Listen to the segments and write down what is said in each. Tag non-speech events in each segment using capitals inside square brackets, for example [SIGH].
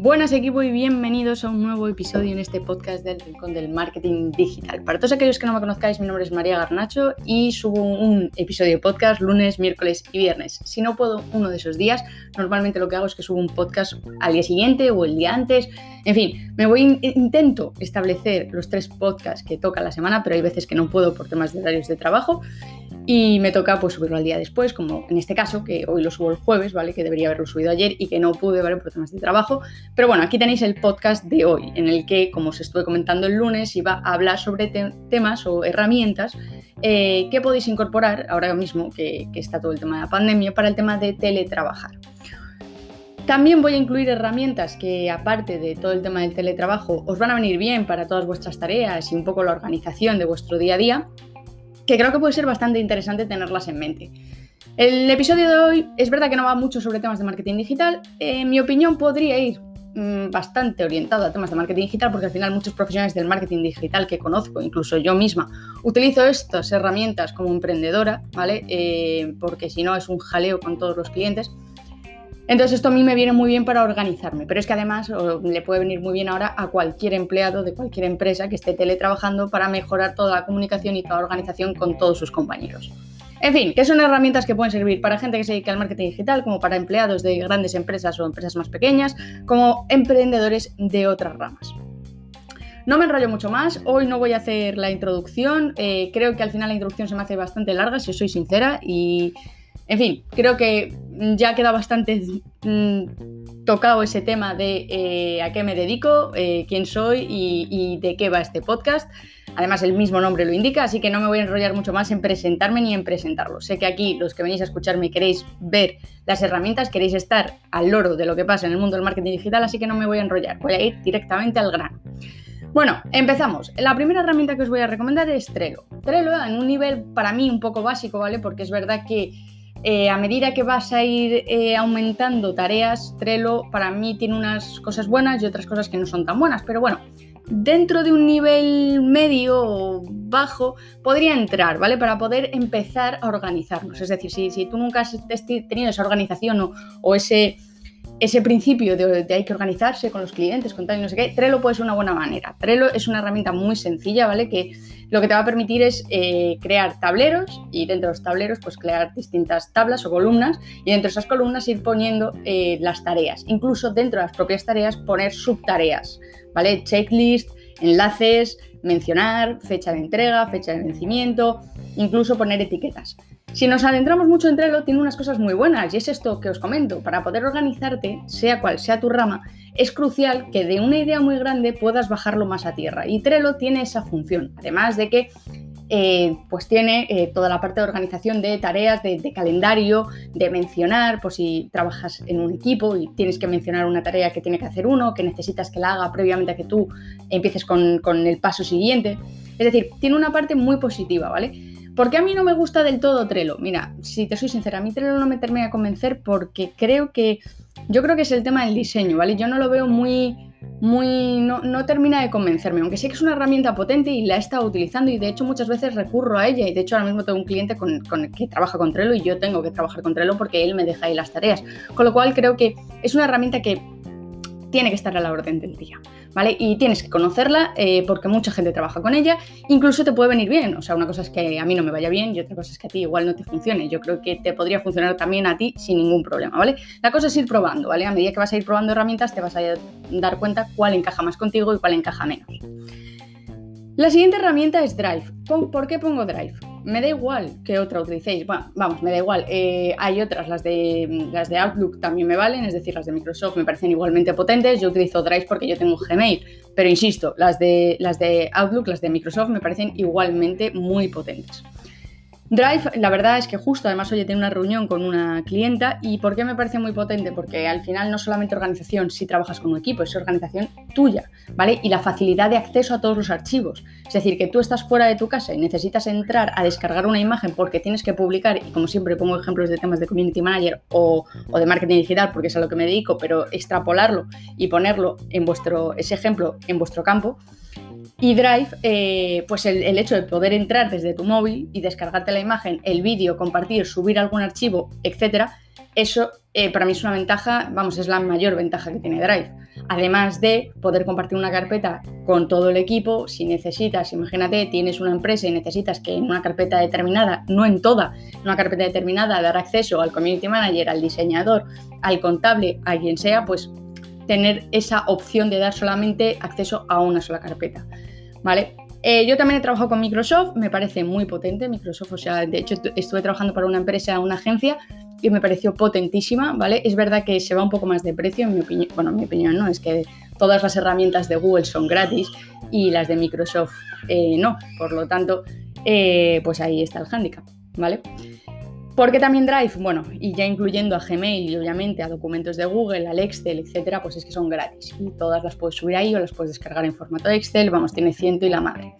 Buenas equipo y bienvenidos a un nuevo episodio en este podcast del Rincón del Marketing Digital. Para todos aquellos que no me conozcáis, mi nombre es María Garnacho y subo un episodio de podcast lunes, miércoles y viernes. Si no puedo uno de esos días, normalmente lo que hago es que subo un podcast al día siguiente o el día antes. En fin, me voy intento establecer los tres podcasts que toca la semana, pero hay veces que no puedo por temas de horarios de trabajo y me toca pues subirlo al día después, como en este caso, que hoy lo subo el jueves, ¿vale? Que debería haberlo subido ayer y que no pude, ¿vale? Por temas de trabajo. Pero bueno, aquí tenéis el podcast de hoy, en el que, como os estuve comentando el lunes, iba a hablar sobre temas o herramientas eh, que podéis incorporar ahora mismo, que, que está todo el tema de la pandemia, para el tema de teletrabajar. También voy a incluir herramientas que, aparte de todo el tema del teletrabajo, os van a venir bien para todas vuestras tareas y un poco la organización de vuestro día a día que creo que puede ser bastante interesante tenerlas en mente. El episodio de hoy es verdad que no va mucho sobre temas de marketing digital. En mi opinión podría ir mm, bastante orientado a temas de marketing digital porque al final muchos profesionales del marketing digital que conozco, incluso yo misma, utilizo estas herramientas como emprendedora, ¿vale? Eh, porque si no es un jaleo con todos los clientes. Entonces esto a mí me viene muy bien para organizarme, pero es que además le puede venir muy bien ahora a cualquier empleado de cualquier empresa que esté teletrabajando para mejorar toda la comunicación y toda la organización con todos sus compañeros. En fin, que son herramientas que pueden servir para gente que se dedica al marketing digital, como para empleados de grandes empresas o empresas más pequeñas, como emprendedores de otras ramas. No me enrollo mucho más, hoy no voy a hacer la introducción, eh, creo que al final la introducción se me hace bastante larga, si soy sincera, y en fin, creo que ya queda bastante mm, tocado ese tema de eh, a qué me dedico, eh, quién soy y, de qué va este podcast. Además, el mismo nombre lo indica, así que no me voy a enrollar mucho más en presentarme ni en presentarlo. Sé que aquí los que venís a escucharme queréis ver las herramientas, queréis estar al loro de lo que pasa en el mundo del marketing digital, así que no me voy a enrollar, voy a ir directamente al grano. Bueno, empezamos. La primera herramienta que os voy a recomendar es Trello. Trello en un nivel para mí un poco básico, ¿vale? Porque es verdad que eh, a medida que vas a ir eh, aumentando tareas, Trello para mí tiene unas cosas buenas y otras cosas que no son tan buenas, pero bueno, dentro de un nivel medio o bajo podría entrar, ¿vale? Para poder empezar a organizarnos. Es decir, si, tú nunca has tenido esa organización o ese ese principio de, hay que organizarse con los clientes, con tal y no sé qué, Trello puede ser una buena manera. Trello es una herramienta muy sencilla, ¿vale? Que lo que te va a permitir es eh, crear tableros y dentro de los tableros, pues crear distintas tablas o columnas y dentro de esas columnas ir poniendo eh, las tareas. Incluso dentro de las propias tareas poner subtareas, ¿vale? Checklist, enlaces, mencionar, fecha de entrega, fecha de vencimiento, incluso poner etiquetas. Si nos adentramos mucho en Trello, tiene unas cosas muy buenas y es esto que os comento. Para poder organizarte, sea cual sea tu rama, es crucial que de una idea muy grande puedas bajarlo más a tierra. Y Trello tiene esa función, además de que eh, pues tiene eh, toda la parte de organización de tareas, de, calendario, de mencionar, por si trabajas en un equipo y tienes que mencionar una tarea que tiene que hacer uno, que necesitas que la haga previamente a que tú empieces con el paso siguiente. Es decir, tiene una parte muy positiva, ¿vale? ¿Por qué a mí no me gusta del todo Trello? Mira, si te soy sincera, a mí Trello no me termina de convencer porque creo que. Yo creo que es el tema del diseño, ¿vale? Yo no lo veo muy. Muy. No, termina de convencerme, aunque sé que es una herramienta potente y la he estado utilizando y de hecho muchas veces recurro a ella. Y de hecho ahora mismo tengo un cliente con, con, que trabaja con Trello y yo tengo que trabajar con Trello porque él me deja ahí las tareas. Con lo cual creo que es una herramienta que tiene que estar a la orden del día, ¿vale? Y tienes que conocerla eh, porque mucha gente trabaja con ella, incluso te puede venir bien, o sea, una cosa es que a mí no me vaya bien y otra cosa es que a ti igual no te funcione, yo creo que te podría funcionar también a ti sin ningún problema, ¿vale? La cosa es ir probando, ¿vale? A medida que vas a ir probando herramientas te vas a dar cuenta cuál encaja más contigo y cuál encaja menos. La siguiente herramienta es Drive. ¿Por qué pongo Drive? Me da igual que otra utilicéis. Bueno, vamos, me da igual. Eh, hay otras, las de, las de Outlook también me valen, es decir, las de Microsoft me parecen igualmente potentes. Yo utilizo Drive porque yo tengo Gmail, pero insisto, las de, las de Outlook, las de Microsoft me parecen igualmente muy potentes. Drive, la verdad es que justo, además hoy tengo una reunión con una clienta y ¿por qué me parece muy potente? Porque al final no solamente organización si trabajas con un equipo, es organización tuya, ¿vale? Y la facilidad de acceso a todos los archivos. Es decir, que tú estás fuera de tu casa y necesitas entrar a descargar una imagen porque tienes que publicar, y como siempre pongo ejemplos de temas de community manager o, o de marketing digital porque es a lo que me dedico, pero extrapolarlo y ponerlo en vuestro, ese ejemplo en vuestro campo, y Drive, eh, pues el, hecho de poder entrar desde tu móvil y descargarte la imagen, el vídeo, compartir, subir algún archivo, etcétera, Eso eh, para mí es una ventaja, vamos, es la mayor ventaja que tiene Drive. Además de poder compartir una carpeta con todo el equipo, si necesitas, imagínate, tienes una empresa y necesitas que en una carpeta determinada, no en toda, una carpeta determinada, dar acceso al community manager, al diseñador, al contable, a quien sea, pues tener esa opción de dar solamente acceso a una sola carpeta. ¿Vale? Eh, yo también he trabajado con Microsoft, me parece muy potente Microsoft, o sea, de hecho estuve trabajando para una empresa, una agencia, y me pareció potentísima, ¿vale? Es verdad que se va un poco más de precio, en mi opinión, bueno, en mi opinión no, es que todas las herramientas de Google son gratis y las de Microsoft eh, no, por lo tanto, eh, pues ahí está el hándicap, ¿vale? ¿Por qué también Drive? Bueno, y ya incluyendo a Gmail y obviamente a documentos de Google, al Excel, etcétera, pues es que son gratis y todas las puedes subir ahí o las puedes descargar en formato Excel, vamos, tiene ciento y la madre.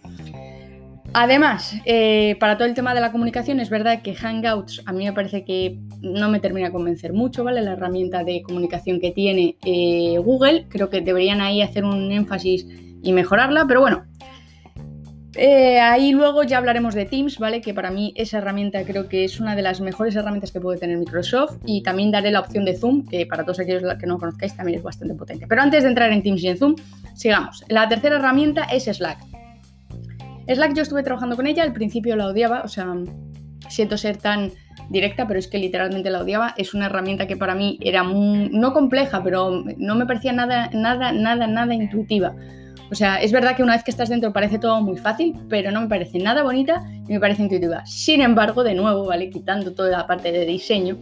Además, eh, para todo el tema de la comunicación, es verdad que Hangouts a mí me parece que no me termina de convencer mucho, ¿vale? La herramienta de comunicación que tiene eh, Google, creo que deberían ahí hacer un énfasis y mejorarla, pero bueno. Eh, ahí luego ya hablaremos de Teams, ¿vale? Que para mí esa herramienta creo que es una de las mejores herramientas que puede tener Microsoft y también daré la opción de Zoom, que para todos aquellos que no conozcáis también es bastante potente. Pero antes de entrar en Teams y en Zoom, sigamos. La tercera herramienta es Slack. Slack yo estuve trabajando con ella, al principio la odiaba, o sea, siento ser tan directa, pero es que literalmente la odiaba. Es una herramienta que para mí era muy, no compleja, pero no me parecía nada, nada, nada, nada intuitiva. O sea, es verdad que una vez que estás dentro parece todo muy fácil, pero no me parece nada bonita y me parece intuitiva. Sin embargo, de nuevo, ¿vale? Quitando toda la parte de diseño,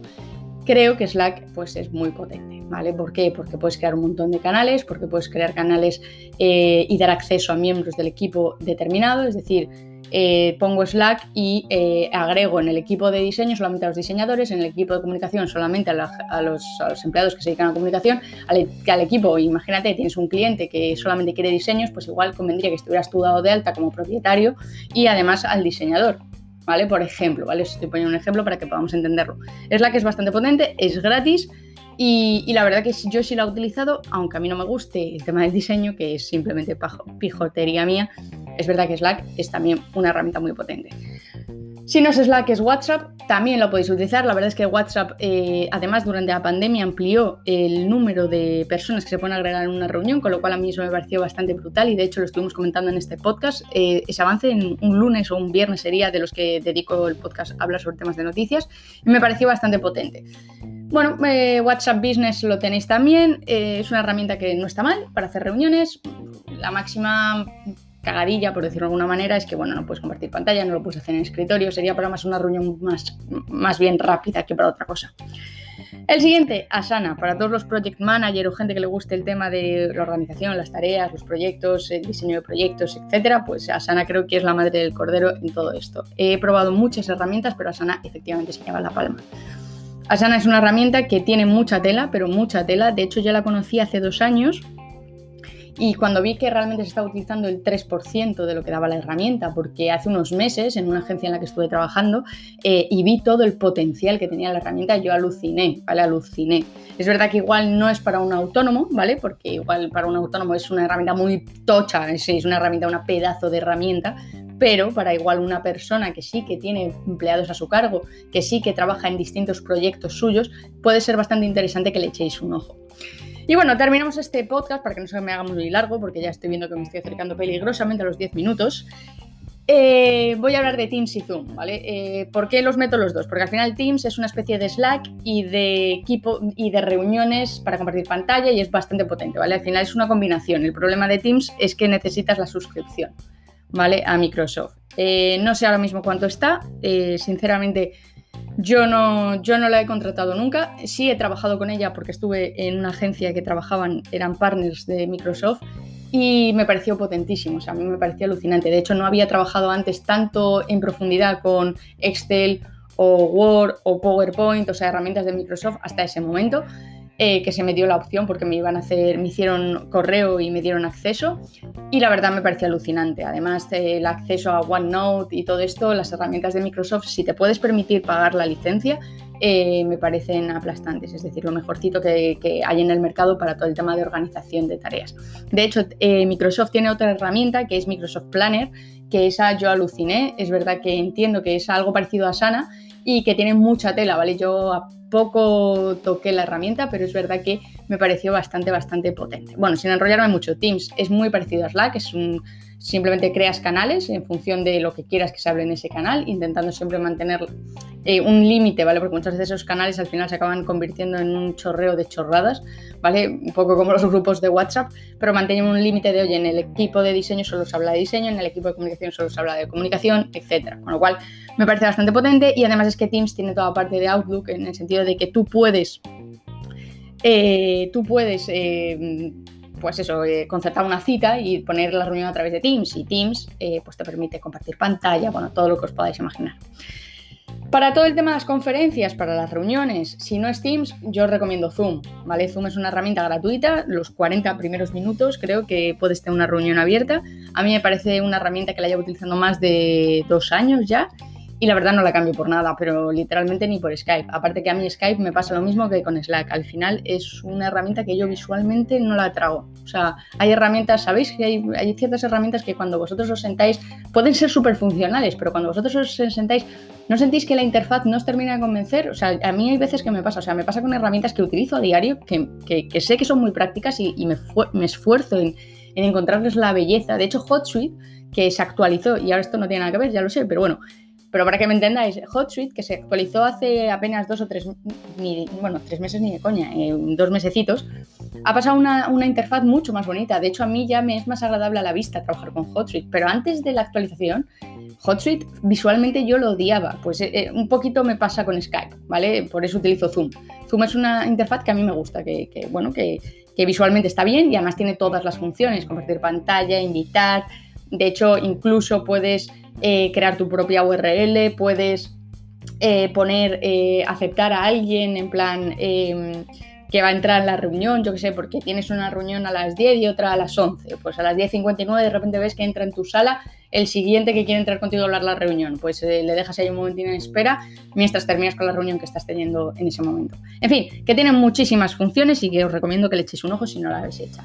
creo que Slack pues es muy potente, ¿vale? ¿Por qué? Porque puedes crear un montón de canales, porque puedes crear canales eh, y dar acceso a miembros del equipo determinado, es decir, eh, pongo Slack y eh, agrego en el equipo de diseño solamente a los diseñadores, en el equipo de comunicación solamente a, los, empleados que se dedican a comunicación, al, al, equipo, imagínate, tienes un cliente que solamente quiere diseños, pues igual convendría que estuvieras tú dado de alta como propietario y además al diseñador. ¿Vale? Por ejemplo, ¿vale? Os estoy poniendo un ejemplo para que podamos entenderlo. Es la que es bastante potente, es gratis y, la verdad que yo sí la he utilizado, aunque a mí no me guste el tema del diseño, que es simplemente pijotería mía, es verdad que Slack es también una herramienta muy potente. Si no es Slack, es WhatsApp, también lo podéis utilizar. La verdad es que WhatsApp, eh, además, durante la pandemia amplió el número de personas que se pueden agregar en una reunión, con lo cual a mí eso me pareció bastante brutal y de hecho lo estuvimos comentando en este podcast. Eh, ese avance en un lunes o un viernes sería de los que dedico el podcast a hablar sobre temas de noticias y me pareció bastante potente. Bueno, eh, WhatsApp Business lo tenéis también. es una herramienta que no está mal para hacer reuniones. La máxima cagadilla, por decirlo de alguna manera, es que bueno, no puedes compartir pantalla, no lo puedes hacer en escritorio, sería para más una reunión más, más bien rápida que para otra cosa. El siguiente, Asana, para todos los project manager o gente que le guste el tema de la organización, las tareas, los proyectos, el diseño de proyectos, etcétera, pues Asana creo que es la madre del cordero en todo esto. He probado muchas herramientas, pero Asana efectivamente se lleva la palma. Asana es una herramienta que tiene mucha tela, pero mucha tela. De hecho, ya la conocí hace dos años y cuando vi que realmente se estaba utilizando el 3% de lo que daba la herramienta, porque hace unos meses en una agencia en la que estuve trabajando eh, y vi todo el potencial que tenía la herramienta, yo aluciné, ¿vale? Aluciné. Es verdad que igual no es para un autónomo, ¿vale? Porque igual para un autónomo es una herramienta muy tocha, es, es una herramienta, una pedazo de herramienta, pero para igual una persona que sí que tiene empleados a su cargo, que sí que trabaja en distintos proyectos suyos, puede ser bastante interesante que le echéis un ojo. Y bueno, terminamos este podcast para que no se me haga muy largo, porque ya estoy viendo que me estoy acercando peligrosamente a los 10 minutos. Eh, voy a hablar de Teams y Zoom, ¿vale? Eh, ¿Por qué los meto los dos? Porque al final Teams es una especie de Slack y de equipo y de reuniones para compartir pantalla y es bastante potente, ¿vale? Al final es una combinación. El problema de Teams es que necesitas la suscripción, ¿vale? A Microsoft. Eh, no sé ahora mismo cuánto está, sinceramente yo no, yo no la he contratado nunca. Sí he trabajado con ella porque estuve en una agencia que trabajaban, eran partners de Microsoft y me pareció potentísimo, o sea, a mí me pareció alucinante. De hecho, no había trabajado antes tanto en profundidad con Excel o Word o PowerPoint, o sea, herramientas de Microsoft hasta ese momento. Eh, que se me dio la opción porque me iban a hacer, me hicieron correo y me dieron acceso y la verdad me parecía alucinante. Además el acceso a OneNote y todo esto, las herramientas de Microsoft, si te puedes permitir pagar la licencia, eh, me parecen aplastantes, es decir, lo mejorcito que, que, hay en el mercado para todo el tema de organización de tareas. De hecho, eh, Microsoft tiene otra herramienta que es Microsoft Planner, que esa yo aluciné, es verdad que entiendo que es algo parecido a Sana y que tiene mucha tela, ¿vale? Yo poco toqué la herramienta, pero es verdad que me pareció bastante, bastante potente. Bueno, sin enrollarme mucho, Teams es muy parecido a Slack, es un Simplemente creas canales en función de lo que quieras que se hable en ese canal, intentando siempre mantener eh, un límite, ¿vale? Porque muchas veces esos canales al final se acaban convirtiendo en un chorreo de chorradas, ¿vale? Un poco como los grupos de WhatsApp, pero mantienen un límite de, oye, en el equipo de diseño solo se habla de diseño, en el equipo de comunicación solo se habla de comunicación, etc. Con lo cual me parece bastante potente y además es que Teams tiene toda parte de Outlook en el sentido de que tú puedes... Eh, tú puedes eh, pues eso, eh, concertar una cita y poner la reunión a través de Teams. Y Teams pues te permite compartir pantalla, bueno, todo lo que os podáis imaginar. Para todo el tema de las conferencias, para las reuniones, si no es Teams, yo os recomiendo Zoom, ¿vale? Zoom es una herramienta gratuita, los 40 primeros minutos creo que puedes tener una reunión abierta. A mí me parece una herramienta que la llevo utilizando más de dos años ya y la verdad no la cambio por nada, pero literalmente ni por Skype. Aparte que a mí Skype me pasa lo mismo que con Slack. Al final es una herramienta que yo visualmente no la trago. O sea, hay herramientas, sabéis que hay, ciertas herramientas que cuando vosotros os sentáis pueden ser súper funcionales, pero cuando vosotros os sentáis ¿No sentís que la interfaz no os termina de convencer? O sea, a mí hay veces que me pasa, o sea, me pasa con herramientas que utilizo a diario, que, sé que son muy prácticas y, me, esfuerzo en, en, encontrarles la belleza. De hecho, HotSuite, que se actualizó, y ahora esto no tiene nada que ver, ya lo sé, pero bueno, pero para que me entendáis, HotSuite, que se actualizó hace apenas dos o tres, bueno, tres meses ni de coña, eh, dos mesecitos, ha pasado una, una, interfaz mucho más bonita. De hecho, a mí ya me es más agradable a la vista trabajar con HotSuite. Pero antes de la actualización, HotSuite visualmente yo lo odiaba. Pues eh, eh, un poquito me pasa con Skype, ¿vale? Por eso utilizo Zoom. Zoom es una interfaz que a mí me gusta, que bueno, que, que visualmente está bien y además tiene todas las funciones, compartir pantalla, invitar. De hecho, incluso puedes eh, crear tu propia URL, puedes eh, poner, eh, aceptar a alguien en plan em, que va a entrar en la reunión, yo que sé, porque tienes una reunión a las 10 y otra a las 11. Pues a las 10.59 de repente ves que entra en tu sala el siguiente que quiere entrar contigo a hablar la reunión. Pues le dejas ahí un momentito en espera mientras terminas con la reunión que estás teniendo en ese momento. En fin, que tienen muchísimas funciones y que os recomiendo que le echéis un ojo si no la habéis hecho.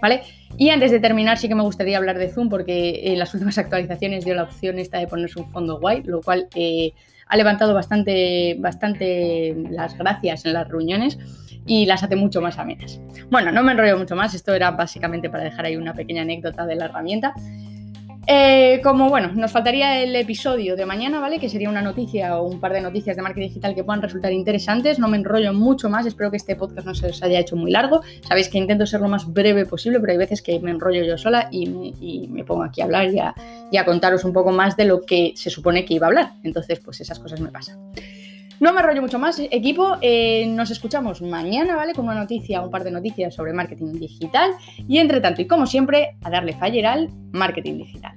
¿Vale? Y antes de terminar, sí que me gustaría hablar de Zoom porque en las [LAUGHS] últimas actualizaciones dio la opción esta de ponerse un fondo guay, lo cual eh, ha levantado bastante, bastante las gracias en las reuniones y las hace mucho más amenas. Bueno, no me enrollo mucho más, esto era básicamente para dejar ahí una pequeña anécdota de la herramienta. Eh, como bueno, nos faltaría el episodio de mañana, ¿vale? Que sería una noticia o un par de noticias de marketing digital que puedan resultar interesantes. No me enrollo mucho más, espero que este podcast no se os haya hecho muy largo. Sabéis que intento ser lo más breve posible, pero hay veces que me enrollo yo sola y me, pongo aquí a hablar y a, y a, contaros un poco más de lo que se supone que iba a hablar. Entonces, pues esas cosas me pasan. No me enrollo mucho más, equipo. Eh, nos escuchamos mañana, ¿vale? Con una noticia, un par de noticias sobre marketing digital. Y entre tanto, y como siempre, a darle faller al marketing digital.